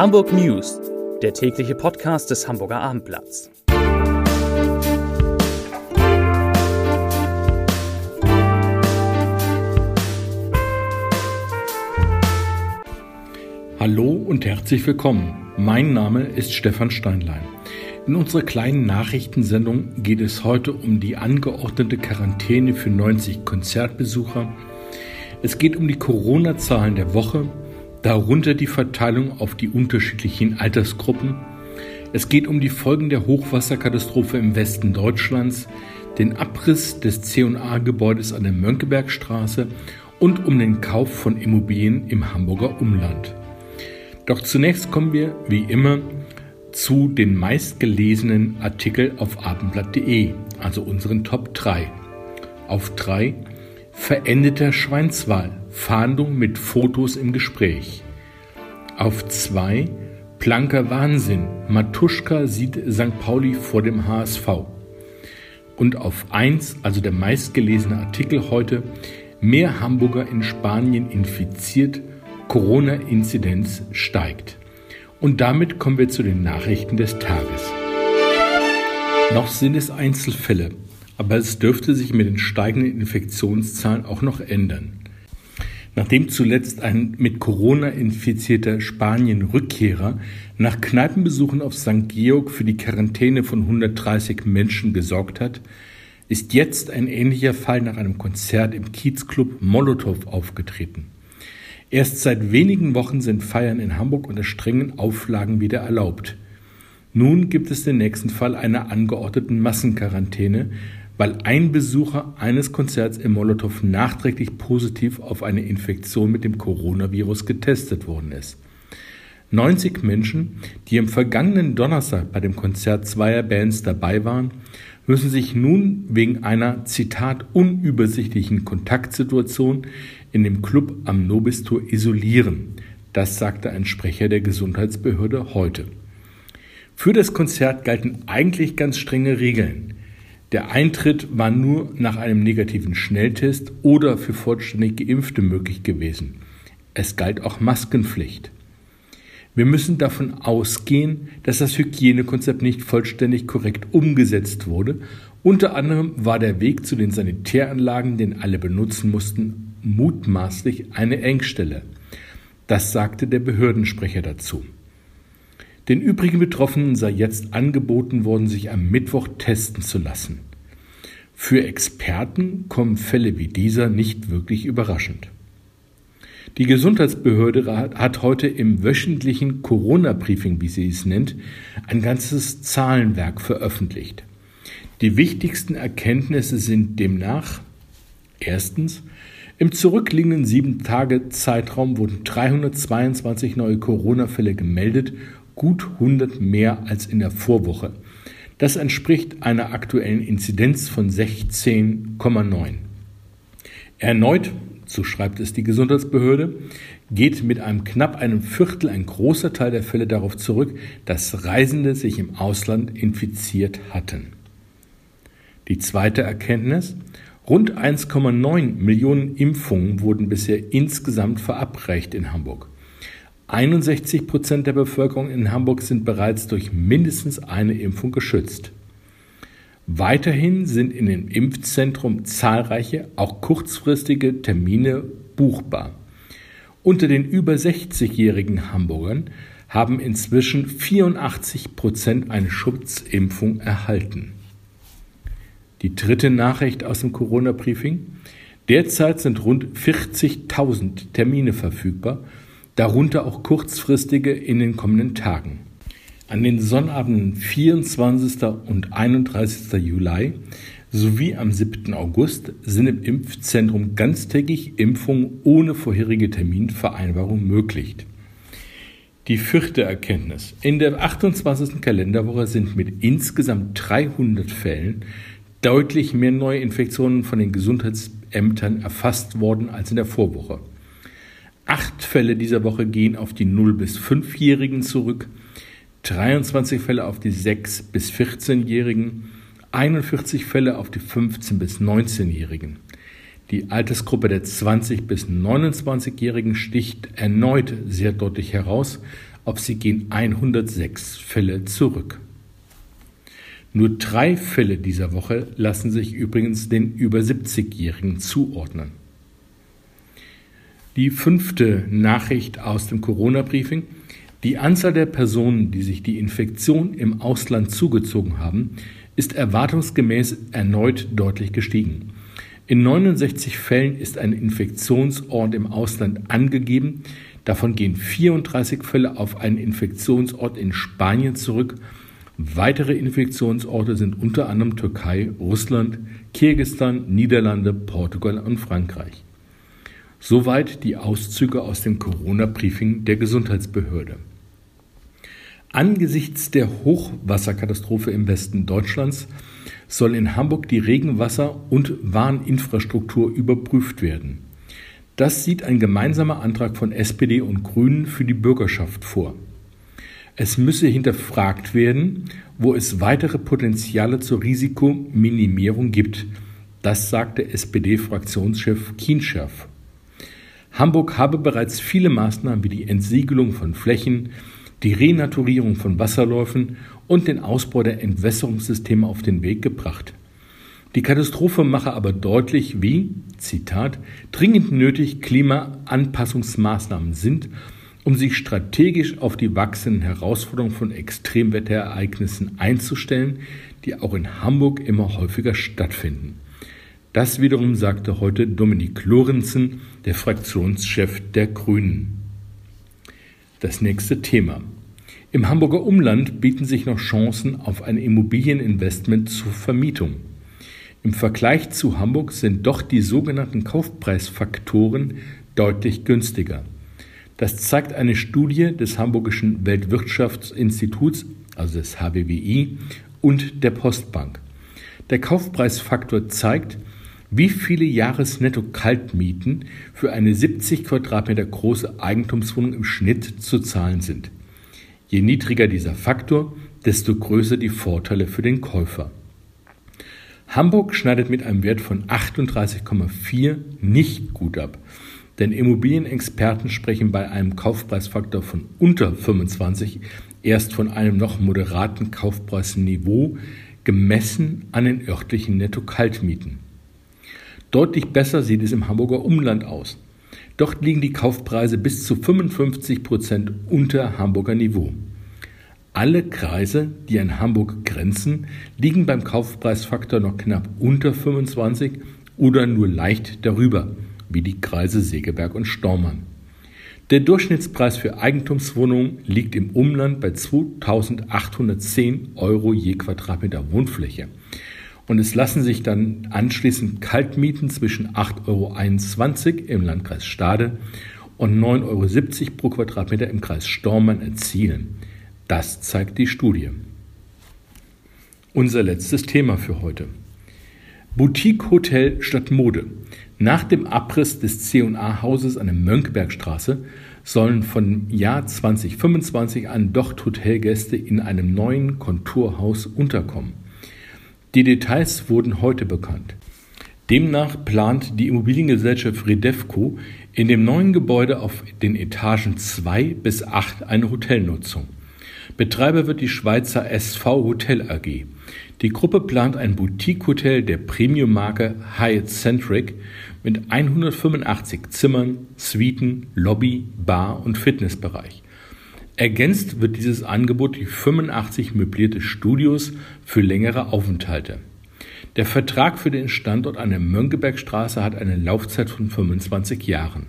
Hamburg News, der tägliche Podcast des Hamburger Abendblatts. Hallo und herzlich willkommen. Mein Name ist Stefan Steinlein. In unserer kleinen Nachrichtensendung geht es heute um die angeordnete Quarantäne für 90 Konzertbesucher. Es geht um die Corona-Zahlen der Woche darunter die Verteilung auf die unterschiedlichen Altersgruppen. Es geht um die Folgen der Hochwasserkatastrophe im Westen Deutschlands, den Abriss des C&A-Gebäudes an der Mönckebergstraße und um den Kauf von Immobilien im Hamburger Umland. Doch zunächst kommen wir, wie immer, zu den meistgelesenen Artikel auf abendblatt.de, also unseren Top 3. Auf 3 Verendeter Schweinswal. Fahndung mit Fotos im Gespräch. Auf 2 Planker Wahnsinn. Matuschka sieht St. Pauli vor dem HSV. Und auf 1, also der meistgelesene Artikel heute, mehr Hamburger in Spanien infiziert, Corona-Inzidenz steigt. Und damit kommen wir zu den Nachrichten des Tages. Noch sind es Einzelfälle, aber es dürfte sich mit den steigenden Infektionszahlen auch noch ändern. Nachdem zuletzt ein mit Corona infizierter Spanien-Rückkehrer nach Kneipenbesuchen auf St. Georg für die Quarantäne von 130 Menschen gesorgt hat, ist jetzt ein ähnlicher Fall nach einem Konzert im Kiezclub Molotow aufgetreten. Erst seit wenigen Wochen sind Feiern in Hamburg unter strengen Auflagen wieder erlaubt. Nun gibt es den nächsten Fall einer angeordneten Massenquarantäne, weil ein Besucher eines Konzerts im Molotow nachträglich positiv auf eine Infektion mit dem Coronavirus getestet worden ist. 90 Menschen, die am vergangenen Donnerstag bei dem Konzert zweier Bands dabei waren, müssen sich nun wegen einer Zitat unübersichtlichen Kontaktsituation in dem Club am Nobistor isolieren. Das sagte ein Sprecher der Gesundheitsbehörde heute. Für das Konzert galten eigentlich ganz strenge Regeln. Der Eintritt war nur nach einem negativen Schnelltest oder für vollständig Geimpfte möglich gewesen. Es galt auch Maskenpflicht. Wir müssen davon ausgehen, dass das Hygienekonzept nicht vollständig korrekt umgesetzt wurde. Unter anderem war der Weg zu den Sanitäranlagen, den alle benutzen mussten, mutmaßlich eine Engstelle. Das sagte der Behördensprecher dazu. Den übrigen Betroffenen sei jetzt angeboten worden, sich am Mittwoch testen zu lassen. Für Experten kommen Fälle wie dieser nicht wirklich überraschend. Die Gesundheitsbehörde hat heute im wöchentlichen Corona-Briefing, wie sie es nennt, ein ganzes Zahlenwerk veröffentlicht. Die wichtigsten Erkenntnisse sind demnach erstens, im zurückliegenden sieben Tage Zeitraum wurden 322 neue Corona-Fälle gemeldet gut 100 mehr als in der Vorwoche. Das entspricht einer aktuellen Inzidenz von 16,9. Erneut, so schreibt es die Gesundheitsbehörde, geht mit einem knapp einem Viertel ein großer Teil der Fälle darauf zurück, dass Reisende sich im Ausland infiziert hatten. Die zweite Erkenntnis, rund 1,9 Millionen Impfungen wurden bisher insgesamt verabreicht in Hamburg. 61 Prozent der Bevölkerung in Hamburg sind bereits durch mindestens eine Impfung geschützt. Weiterhin sind in dem Impfzentrum zahlreiche, auch kurzfristige Termine buchbar. Unter den über 60-jährigen Hamburgern haben inzwischen 84 Prozent eine Schutzimpfung erhalten. Die dritte Nachricht aus dem Corona-Briefing. Derzeit sind rund 40.000 Termine verfügbar darunter auch kurzfristige in den kommenden Tagen. An den Sonnabenden 24. und 31. Juli sowie am 7. August sind im Impfzentrum ganztägig Impfungen ohne vorherige Terminvereinbarung möglich. Die vierte Erkenntnis. In der 28. Kalenderwoche sind mit insgesamt 300 Fällen deutlich mehr neue Infektionen von den Gesundheitsämtern erfasst worden als in der Vorwoche. Acht Fälle dieser Woche gehen auf die 0- bis 5-Jährigen zurück, 23 Fälle auf die 6- bis 14-Jährigen, 41 Fälle auf die 15- bis 19-Jährigen. Die Altersgruppe der 20- bis 29-Jährigen sticht erneut sehr deutlich heraus. auf sie gehen 106 Fälle zurück. Nur drei Fälle dieser Woche lassen sich übrigens den über 70-Jährigen zuordnen. Die fünfte Nachricht aus dem Corona-Briefing. Die Anzahl der Personen, die sich die Infektion im Ausland zugezogen haben, ist erwartungsgemäß erneut deutlich gestiegen. In 69 Fällen ist ein Infektionsort im Ausland angegeben. Davon gehen 34 Fälle auf einen Infektionsort in Spanien zurück. Weitere Infektionsorte sind unter anderem Türkei, Russland, Kirgisistan, Niederlande, Portugal und Frankreich. Soweit die Auszüge aus dem Corona-Briefing der Gesundheitsbehörde. Angesichts der Hochwasserkatastrophe im Westen Deutschlands soll in Hamburg die Regenwasser- und Warninfrastruktur überprüft werden. Das sieht ein gemeinsamer Antrag von SPD und Grünen für die Bürgerschaft vor. Es müsse hinterfragt werden, wo es weitere Potenziale zur Risikominimierung gibt. Das sagte SPD-Fraktionschef Kienscherf. Hamburg habe bereits viele Maßnahmen wie die Entsiegelung von Flächen, die Renaturierung von Wasserläufen und den Ausbau der Entwässerungssysteme auf den Weg gebracht. Die Katastrophe mache aber deutlich, wie, Zitat, dringend nötig Klimaanpassungsmaßnahmen sind, um sich strategisch auf die wachsenden Herausforderungen von Extremwetterereignissen einzustellen, die auch in Hamburg immer häufiger stattfinden. Das wiederum sagte heute Dominik Lorenzen, der Fraktionschef der Grünen. Das nächste Thema. Im Hamburger Umland bieten sich noch Chancen auf ein Immobilieninvestment zur Vermietung. Im Vergleich zu Hamburg sind doch die sogenannten Kaufpreisfaktoren deutlich günstiger. Das zeigt eine Studie des Hamburgischen Weltwirtschaftsinstituts, also des HBWI, und der Postbank. Der Kaufpreisfaktor zeigt, wie viele Jahresnetto-Kaltmieten für eine 70 Quadratmeter große Eigentumswohnung im Schnitt zu zahlen sind. Je niedriger dieser Faktor, desto größer die Vorteile für den Käufer. Hamburg schneidet mit einem Wert von 38,4 nicht gut ab, denn Immobilienexperten sprechen bei einem Kaufpreisfaktor von unter 25 erst von einem noch moderaten Kaufpreisniveau gemessen an den örtlichen Netto-Kaltmieten. Deutlich besser sieht es im Hamburger Umland aus. Dort liegen die Kaufpreise bis zu 55 Prozent unter Hamburger Niveau. Alle Kreise, die an Hamburg grenzen, liegen beim Kaufpreisfaktor noch knapp unter 25 oder nur leicht darüber, wie die Kreise Segeberg und Stormann. Der Durchschnittspreis für Eigentumswohnungen liegt im Umland bei 2810 Euro je Quadratmeter Wohnfläche. Und es lassen sich dann anschließend Kaltmieten zwischen 8,21 Euro im Landkreis Stade und 9,70 Euro pro Quadratmeter im Kreis Stormann erzielen. Das zeigt die Studie. Unser letztes Thema für heute. Boutique Hotel statt Mode. Nach dem Abriss des C&A-Hauses an der Mönckebergstraße sollen von Jahr 2025 an dort Hotelgäste in einem neuen Konturhaus unterkommen. Die Details wurden heute bekannt. Demnach plant die Immobiliengesellschaft Redevco in dem neuen Gebäude auf den Etagen 2 bis 8 eine Hotelnutzung. Betreiber wird die Schweizer SV Hotel AG. Die Gruppe plant ein Boutique-Hotel der Premium-Marke Hyatt Centric mit 185 Zimmern, Suiten, Lobby, Bar und Fitnessbereich. Ergänzt wird dieses Angebot durch 85 möblierte Studios für längere Aufenthalte. Der Vertrag für den Standort an der Mönckebergstraße hat eine Laufzeit von 25 Jahren.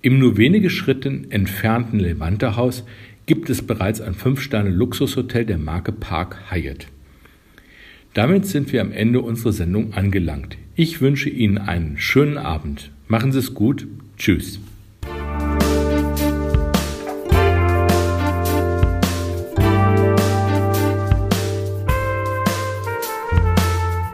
Im nur wenige Schritten entfernten Levante-Haus gibt es bereits ein 5-Sterne-Luxushotel der Marke Park Hyatt. Damit sind wir am Ende unserer Sendung angelangt. Ich wünsche Ihnen einen schönen Abend. Machen Sie es gut. Tschüss.